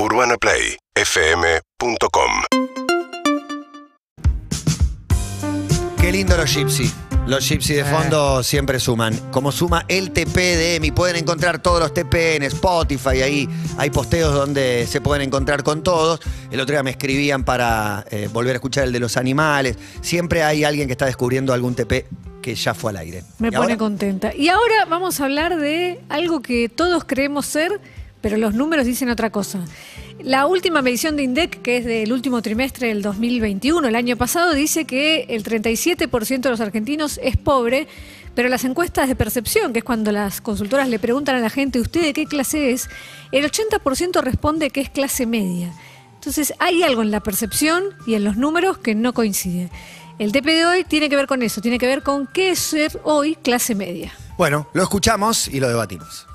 UrbanaPlayFM.com Qué lindo los Gypsy. Los Gypsy de fondo siempre suman. Como suma el TP de EMI, pueden encontrar todos los TP en Spotify. Ahí hay posteos donde se pueden encontrar con todos. El otro día me escribían para eh, volver a escuchar el de los animales. Siempre hay alguien que está descubriendo algún TP que ya fue al aire. Me Y pone ahora- contenta. Y ahora vamos a hablar de algo que todos creemos ser, pero los números dicen otra cosa. La última medición de INDEC, que es del último trimestre del 2021, el año pasado, dice que el 37% de los argentinos es pobre, pero las encuestas de percepción, que es cuando las consultoras le preguntan a la gente, ¿usted de qué clase es? El 80% responde que es clase media. Entonces hay algo en la percepción y en los números que no coincide. El TP de hoy tiene que ver con eso, tiene que ver con qué es ser hoy clase media. Bueno, lo escuchamos y lo debatimos.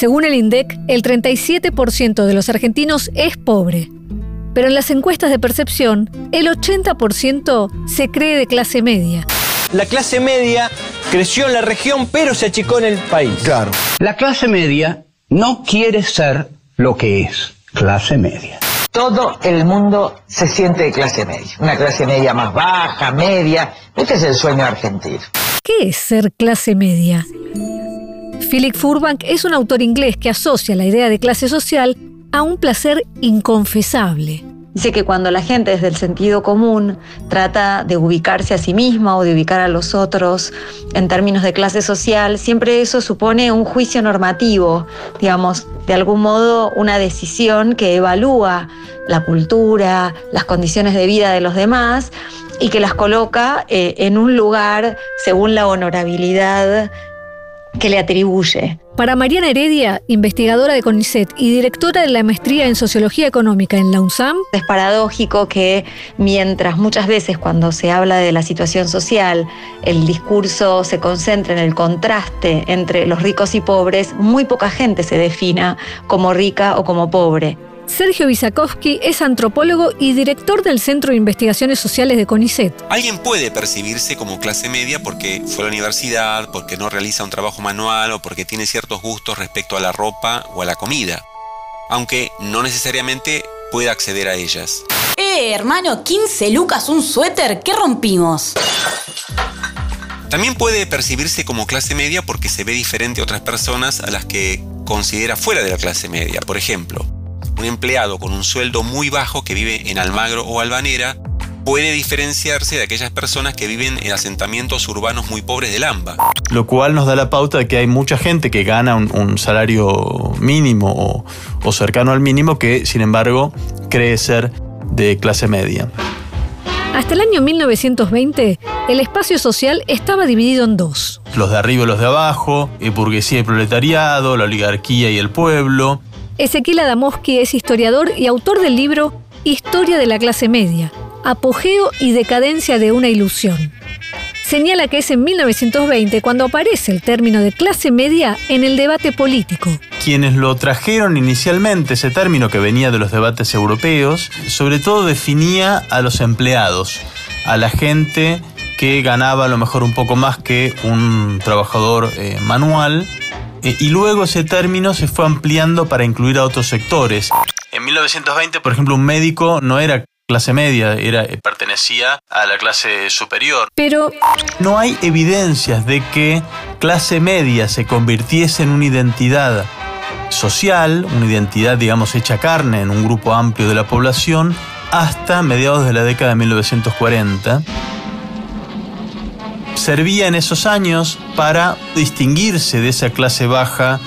Según el INDEC, el 37% de los argentinos es pobre. Pero en las encuestas de percepción, el 80% se cree de clase media. La clase media creció en la región, pero se achicó en el país. Claro. La clase media no quiere ser lo que es clase media. Todo el mundo se siente de clase media. Una clase media más baja, media. Este es el sueño argentino. ¿Qué es ser clase media? Philip Furbank es un autor inglés que asocia la idea de clase social a un placer inconfesable. Dice que cuando la gente desde el sentido común trata de ubicarse a sí misma o de ubicar a los otros en términos de clase social, siempre eso supone un juicio normativo, digamos, de algún modo una decisión que evalúa la cultura, las condiciones de vida de los demás y que las coloca eh, en un lugar según la honorabilidad que le atribuye. Para Mariana Heredia, investigadora de CONICET y directora de la maestría en Sociología Económica en la UNSAM, Es paradójico que mientras muchas veces cuando se habla de la situación social el discurso se concentra en el contraste entre los ricos y pobres, muy poca gente se defina como rica o como pobre. Sergio Bisakowski es antropólogo y director del Centro de Investigaciones Sociales de CONICET. Alguien puede percibirse como clase media porque fue a la universidad, porque no realiza un trabajo manual o porque tiene ciertos gustos respecto a la ropa o a la comida, aunque no necesariamente pueda acceder a ellas. Eh, hermano, 15 lucas un suéter, ¿qué rompimos? También puede percibirse como clase media porque se ve diferente a otras personas a las que considera fuera de la clase media. Por ejemplo, un empleado con un sueldo muy bajo que vive en Almagro o Albanera puede diferenciarse de aquellas personas que viven en asentamientos urbanos muy pobres del AMBA. Lo cual nos da la pauta de que hay mucha gente que gana un, un salario mínimo o, o cercano al mínimo que, sin embargo, cree ser de clase media. Hasta el año 1920, el espacio social estaba dividido en dos. Los de arriba y los de abajo, eh, burguesía y proletariado, la oligarquía y el pueblo. Ezequiel Adamowski es historiador y autor del libro Historia de la clase media, apogeo y decadencia de una ilusión. Señala que es en 1920 cuando aparece el término de clase media en el debate político. Quienes lo trajeron inicialmente, ese término que venía de los debates europeos, sobre todo definía a los empleados, a la gente que ganaba a lo mejor un poco más que un trabajador eh, manual, y luego ese término se fue ampliando para incluir a otros sectores. En 1920, por ejemplo, un médico no era clase media, era, eh, pertenecía a la clase superior. Pero No hay evidencias de que clase media se convirtiese en una identidad social, una identidad, digamos, hecha carne en un grupo amplio de la población, hasta mediados de la década de 1940. Servía en esos años para distinguirse de esa clase baja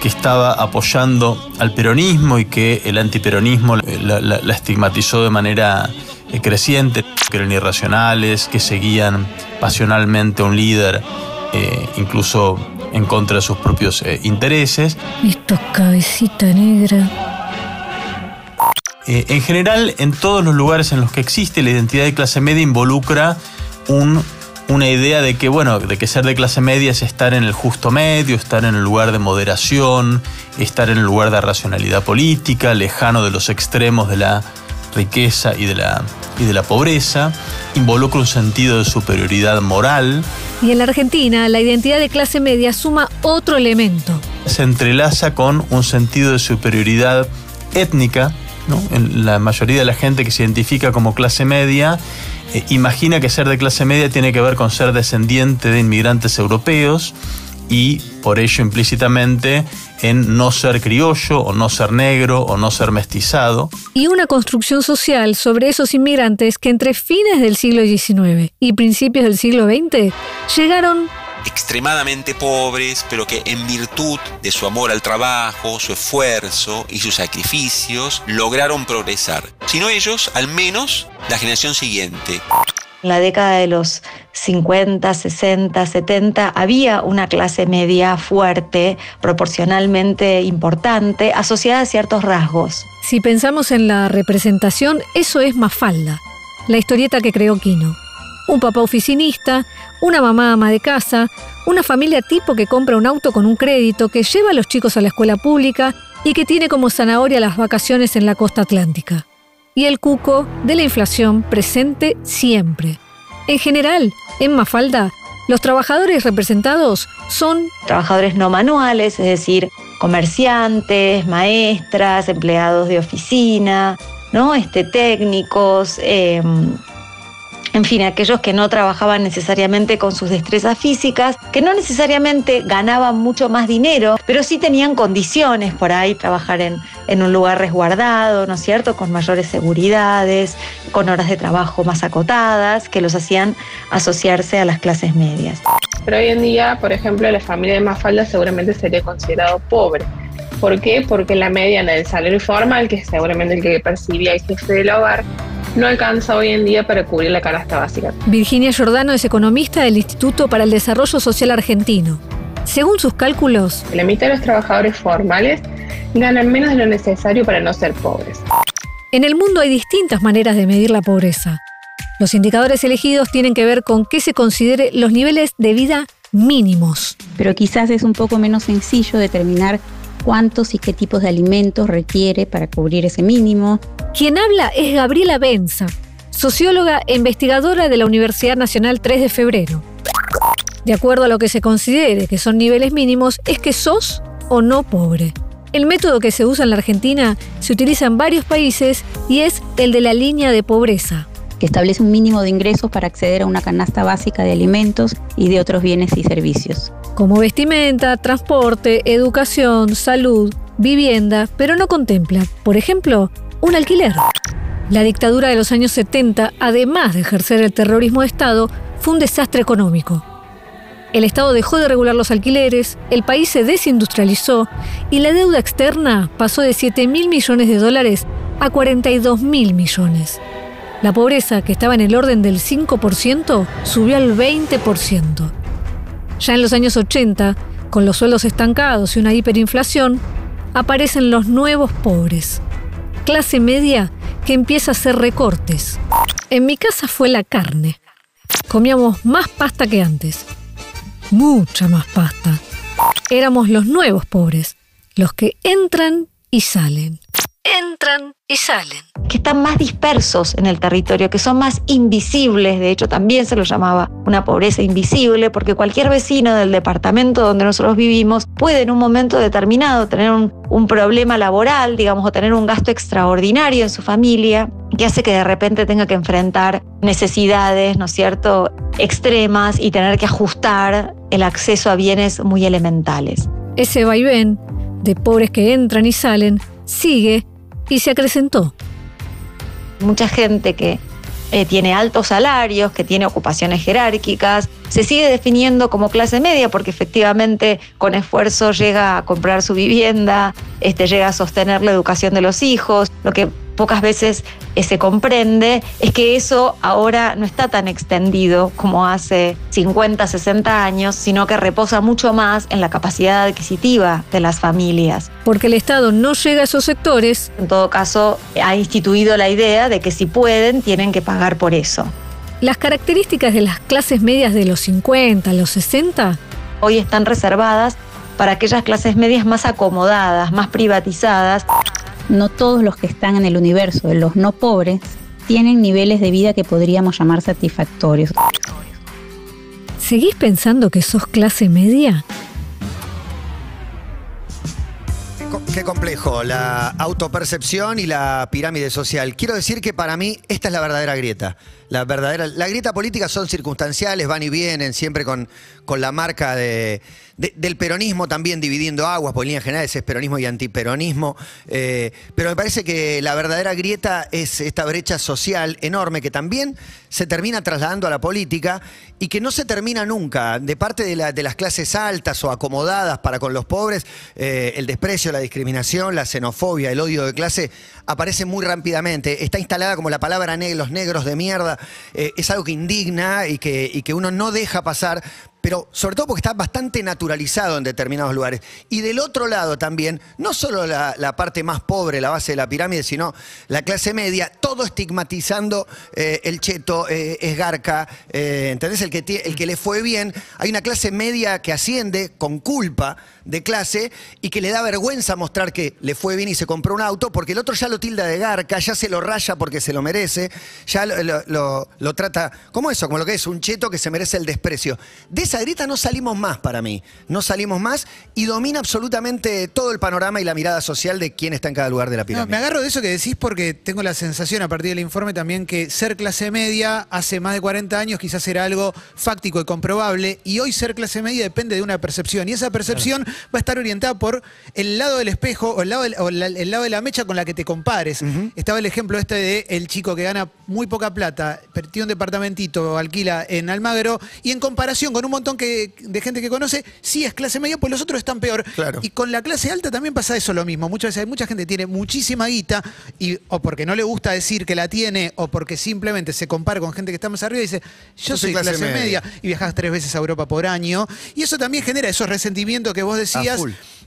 que estaba apoyando al peronismo y que el antiperonismo la, la- la estigmatizó de manera eh, creciente, que eran irracionales, que seguían pasionalmente a un líder, eh, incluso en contra de sus propios eh, intereses. Esto cabecita negra. En general, en todos los lugares en los que existe la identidad de clase media involucra un- una idea de que, bueno, de que ser de clase media es estar en el justo medio, estar en el lugar de moderación, estar en el lugar de racionalidad política, lejano de los extremos de la riqueza y de la, y de la pobreza, involucra un sentido de superioridad moral, Y en la Argentina, la identidad de clase media suma otro elemento. se entrelaza con un sentido de superioridad étnica. ¿no? En la mayoría de la gente que se identifica como clase media eh, imagina que ser de clase media tiene que ver con ser descendiente de inmigrantes europeos y por ello implícitamente en no ser criollo o no ser negro o no ser mestizado. Y una construcción social sobre esos inmigrantes que entre fines del siglo XIX y principios del siglo XX llegaron extremadamente pobres, pero que en virtud de su amor al trabajo, su esfuerzo y sus sacrificios lograron progresar. Sino ellos, al menos la generación siguiente. En la década de los 50, 60, 70 había una clase media fuerte, proporcionalmente importante, asociada a ciertos rasgos. Si pensamos en la representación, eso es Mafalda, la historieta que creó Quino. Un papá oficinista, una mamá ama de casa, una familia tipo que compra un auto con un crédito, que lleva a los chicos a la escuela pública y que tiene como zanahoria las vacaciones en la costa atlántica. Y el cuco de la inflación presente siempre. En general, en Mafalda, los trabajadores representados son trabajadores no manuales, es decir, comerciantes, maestras, empleados de oficina, ¿no? Este, técnicos, em, en fin, aquellos que no trabajaban necesariamente con sus destrezas físicas, que no necesariamente ganaban mucho más dinero, pero sí tenían condiciones por ahí, trabajar en, un lugar resguardado, ¿no es cierto?, con mayores seguridades, con horas de trabajo más acotadas, que los hacían asociarse a las clases medias. Pero hoy en día, por ejemplo, la familia de Mafalda seguramente sería considerado pobre. ¿Por qué? Porque la mediana del salario formal, que es seguramente el que percibía el jefe del hogar, no alcanza hoy en día para cubrir la canasta básica. Virginia Giordano es economista del Instituto para el Desarrollo Social Argentino. Según sus cálculos, la mitad de los trabajadores formales ganan menos de lo necesario para no ser pobres. En el mundo hay distintas maneras de medir la pobreza. Los indicadores elegidos tienen que ver con qué se considere los niveles de vida mínimos. Pero quizás es un poco menos sencillo determinar cuántos y qué tipos de alimentos requiere para cubrir ese mínimo. Quien habla es Gabriela Benza, socióloga e investigadora de la Universidad Nacional 3 de Febrero. De acuerdo a lo que se considere que son niveles mínimos, es que sos o no pobre. El método que se usa en la Argentina se utiliza en varios países y es el de la línea de pobreza que establece un mínimo de ingresos para acceder a una canasta básica de alimentos y de otros bienes y servicios. Como vestimenta, transporte, educación, salud, vivienda, pero no contempla, por ejemplo, un alquiler. La dictadura de los años 70, además de ejercer el terrorismo de Estado, fue un desastre económico. El Estado dejó de regular los alquileres, el país se desindustrializó y la deuda externa pasó de 7 mil millones de dólares a 42 mil millones. La pobreza, que estaba en el orden del 5%, subió al 20%. Ya en los años 80, con los sueldos estancados y una hiperinflación, aparecen los nuevos pobres. Clase media que empieza a hacer recortes. En mi casa fue la carne. Comíamos más pasta que antes. Mucha más pasta. Éramos los nuevos pobres, los que entran y salen entran y salen. Que están más dispersos en el territorio, que son más invisibles, de hecho también se lo llamaba una pobreza invisible, porque cualquier vecino del departamento donde nosotros vivimos puede en un momento determinado tener un, un problema laboral, digamos, o tener un gasto extraordinario en su familia, que hace que de repente tenga que enfrentar necesidades, ¿no es cierto?, extremas y tener que ajustar el acceso a bienes muy elementales. Ese vaivén de pobres que entran y salen sigue y se acrecentó. Mucha gente que eh, tiene altos salarios, que tiene ocupaciones jerárquicas, se sigue definiendo como clase media porque efectivamente con esfuerzo llega a comprar su vivienda, este, llega a sostener la educación de los hijos, lo que pocas veces eh, se comprende es que eso ahora no está tan extendido como hace 50, 60 años, sino que reposa mucho más en la capacidad adquisitiva de las familias. Porque el Estado no llega a esos sectores. En todo caso, ha instituido la idea de que si pueden, tienen que pagar por eso. Las características de las clases medias de los 50, los 60, hoy están reservadas para aquellas clases medias más acomodadas, más privatizadas no todos los que están en el universo de los no pobres tienen niveles de vida que podríamos llamar satisfactorios. ¿Seguís pensando que sos clase media? Qué complejo, la autopercepción y la pirámide social. Quiero decir que para mí esta es la verdadera grieta. La verdadera, la grieta política son circunstanciales, van y vienen, siempre con, con la marca de, de- del peronismo también dividiendo aguas, por líneas generales es peronismo y antiperonismo. Eh, pero me parece que la verdadera grieta es esta brecha social enorme que también se termina trasladando a la política y que no se termina nunca. De parte de, la- de las clases altas o acomodadas para con los pobres, eh, el desprecio, la discriminación, la xenofobia, el odio de clase aparece muy rápidamente. Está instalada como la palabra ne- los negros de mierda. Eh, es algo que indigna y que, y que uno no deja pasar. Pero sobre todo porque está bastante naturalizado en determinados lugares. Y del otro lado también, no solo la, parte más pobre, la base de la pirámide, sino la clase media, todo estigmatizando eh, el cheto, eh, es garca, eh, ¿entendés? El que, el que le fue bien. Hay una clase media que asciende con culpa de clase y que le da vergüenza mostrar que le fue bien y se compró un auto porque el otro ya lo tilda de garca, ya se lo raya porque se lo merece, ya lo, lo- trata como eso, como lo que es un cheto que se merece el desprecio. De esa grieta no salimos más para mí, no salimos más y domina absolutamente todo el panorama y la mirada social de quién está en cada lugar de la No, pirámide. me agarro de eso que decís porque tengo la sensación a partir del informe también que ser clase media hace más de 40 años quizás era algo fáctico y comprobable y hoy ser clase media depende de una percepción y esa percepción va a estar orientada por el lado del espejo o el lado, del- o la- el lado de la mecha con la que te compares. Estaba el ejemplo este de el chico que gana muy poca plata, tiene un departamentito, alquila en Almagro y en comparación con un montón que- de gente que conoce, sí es clase media, pues los otros están peor. Claro. Y con la clase alta también pasa eso lo mismo. Muchas veces hay mucha gente que tiene muchísima guita y o porque no le gusta decir que la tiene o porque simplemente se compara con gente que está más arriba y dice, yo, soy clase, media. y viajas tres veces a Europa por año. Y eso también genera esos resentimientos que vos decías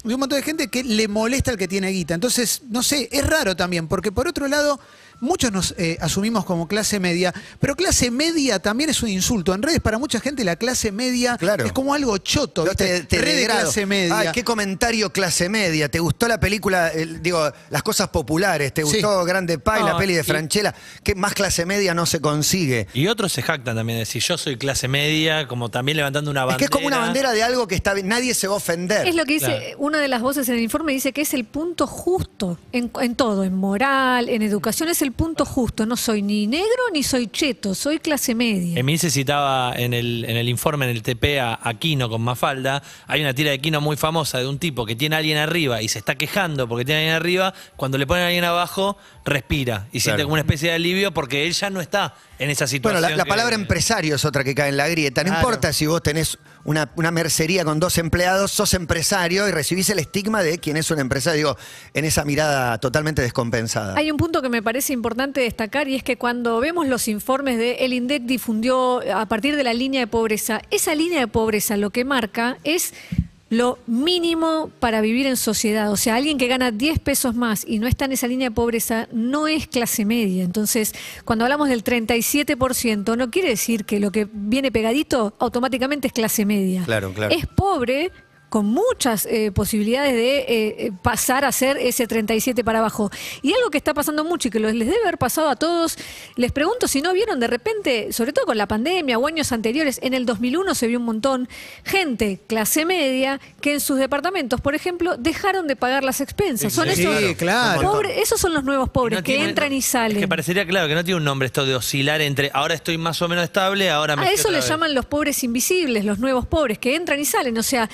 de un montón de gente que le molesta al que tiene guita. Entonces, no sé, es raro también, porque por otro lado, muchos nos eh, asumimos como clase media, pero clase media también es un insulto. En redes, para mucha gente, la clase media Claro. es como algo choto. ¿viste? te, de clase media. Ay, qué comentario clase media. ¿Te gustó la película, el- digo, las cosas populares? ¿Te Sí. gustó Grande Pai, la peli de Franchella? ¿Qué más clase media no se consigue? Y otros se jactan también de decir, yo soy clase media, como también levantando una Es bandera. que es como una bandera de algo que está bien. Nadie se va a ofender. Es lo que dice, Claro. una de las voces en el informe dice que es el punto justo en, en todo, en moral, en educación, es el punto justo. No soy ni negro ni soy cheto, soy clase media. Emil se citaba en el, en el informe, en el TP, a, a Kino con Mafalda. Hay una tira de Kino muy famosa de un tipo que tiene a alguien arriba y se está quejando porque tiene a alguien arriba. Cuando le ponen a alguien abajo, respira y siente Claro. como una especie de alivio porque él ya no está en esa situación. Bueno, la, la que- palabra empresario es otra que cae en la grieta. No Claro. importa si vos tenés una, una mercería con dos empleados, sos empresario y recibís el estigma de quién es un empresario, digo, en esa mirada totalmente descompensada. Hay un punto que me parece importante destacar y es que cuando vemos los informes de El INDEC difundió a partir de la línea de pobreza, esa línea de pobreza lo que marca es lo mínimo para vivir en sociedad. O sea, alguien que gana 10 pesos más y no está en esa línea de pobreza no es clase media. Entonces, cuando hablamos del 37%, no quiere decir que lo que viene pegadito automáticamente es clase media. Claro, claro. Es pobre con muchas eh, posibilidades de eh, eh, pasar a ser ese 37 para abajo. Y algo que está pasando mucho y que les debe haber pasado a todos, les pregunto si no vieron de repente, sobre todo con la pandemia o años anteriores, en el 2001 se vio un montón, gente clase media que en sus departamentos, por ejemplo, dejaron de pagar las expensas. Son Sí, esos, claro. pobre- esos son los nuevos pobres No que tiene- entran y Es salen. que parecería claro que no tiene un nombre esto de oscilar entre ahora estoy más o menos estable, ahora me A eso le vez. llaman los pobres invisibles, los nuevos pobres, que entran y salen. O sea,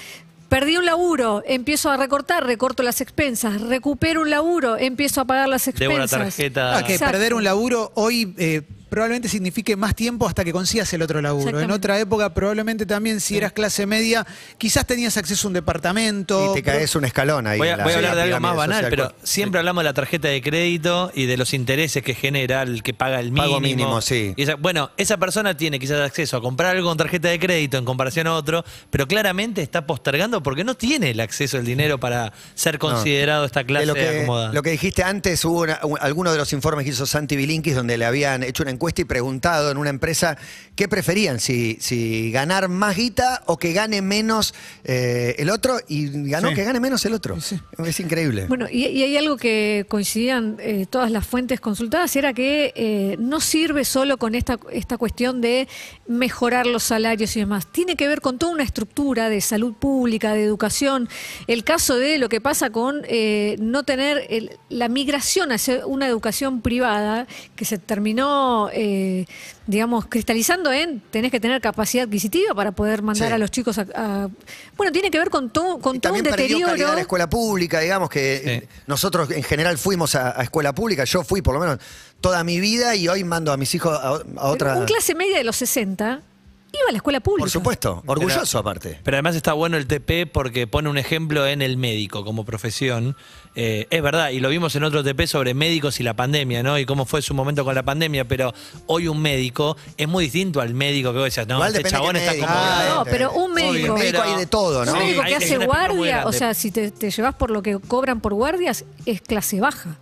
perdí un laburo, empiezo a recortar, recorto las expensas. Recupero un laburo, empiezo a pagar las Debo una expensas. tarjeta. Ah, que Exacto. perder un laburo hoy eh, probablemente signifique más tiempo hasta que consigas el otro laburo. En otra época probablemente también si eras clase media quizás tenías acceso a un departamento. y te caes un escalón ahí. Voy a, en la- voy a hablar de algo más banal, social. pero siempre hablamos de la tarjeta de crédito y de los intereses que genera el que paga el mínimo. Pago mínimo, sí. Y esa- bueno, esa persona tiene quizás acceso a comprar algo con tarjeta de crédito en comparación a otro, pero claramente está postergando porque no tiene el acceso al dinero para ser considerado esta clase De lo que, acomodada. lo que dijiste antes, hubo una- un- alguno de los informes que hizo Santi Bilinkis donde le habían hecho una encuesta y preguntado en una empresa qué preferían, si, si ganar más guita o que gane menos eh, el otro, y ganó Sí. que gane menos el otro. Es increíble. Bueno, y, y hay algo que coincidían eh, todas las fuentes consultadas, era que eh, no sirve solo con esta, esta cuestión de mejorar los salarios y demás. Tiene que ver con toda una estructura de salud pública, de educación. El caso de lo que pasa con eh, no tener el- la migración hacia una educación privada que se terminó, eh, digamos, cristalizando en tenés que tener capacidad adquisitiva para poder mandar Sí. a los chicos a... a- bueno, tiene que ver con todo, con todo un También perdió deterioro. la escuela pública, digamos que eh, nosotros en general fuimos a, a escuela pública, yo fui por lo menos toda mi vida y hoy mando a mis hijos a, a otra... Un clase media de los 60 iba a la escuela pública. Por supuesto, orgulloso aparte. Pero además está bueno el TP porque pone un ejemplo en el médico como profesión. Eh, es verdad, y lo vimos en otro TP sobre médicos y la pandemia, ¿no? Y cómo fue su momento con la pandemia, pero hoy un médico es muy distinto al médico que vos decías, no, Igual este depende chabón qué está médico. como... Ah, No, pero un médico. Obvio, médico hay de todo, ¿no? Un médico hay- que hay hace una espectro muy guardia, o sea, si te, te llevas por lo que cobran por guardias, es clase baja.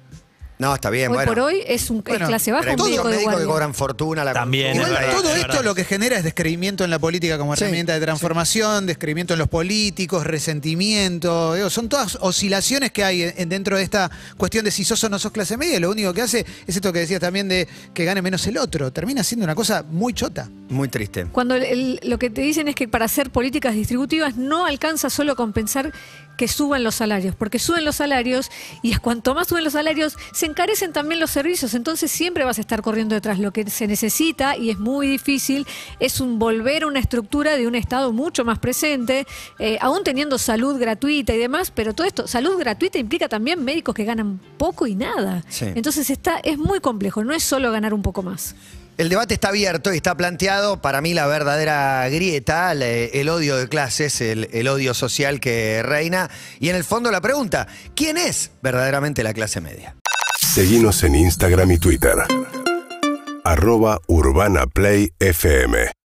No, está bien, Hoy bueno. por hoy es un es Bueno, clase baja un hay médico muchos de médicos que guardia. cobran fortuna. La También, es Igual verdad, todo es esto verdad. lo que genera es descreimiento en la política como Sí. herramienta de transformación, descreimiento en los políticos, resentimiento. digo, son todas oscilaciones que hay en- dentro de esta cuestión de si sos o no sos clase media. Lo único que hace es esto que decías también de que gane menos el otro. Termina siendo una cosa muy chota. Muy triste. Cuando el- el- lo que te dicen es que para hacer políticas distributivas no alcanza solo con pensar que suban los salarios, porque suben los salarios y cuanto más suben los salarios, se encarecen también los servicios, entonces siempre vas a estar corriendo detrás. Lo que se necesita, y es muy difícil, es un volver a una estructura de un Estado mucho más presente, eh, aún teniendo salud gratuita y demás, pero todo esto, salud gratuita implica también médicos que ganan poco y nada. Sí. Entonces está, es muy complejo, no es solo ganar un poco más. El debate está abierto y está planteado. Para mí, la verdadera grieta, el odio de clases, el, odio social que reina. Y en el fondo, la pregunta: ¿quién es verdaderamente la clase media? Seguimos en Instagram y Twitter. Arroba FM.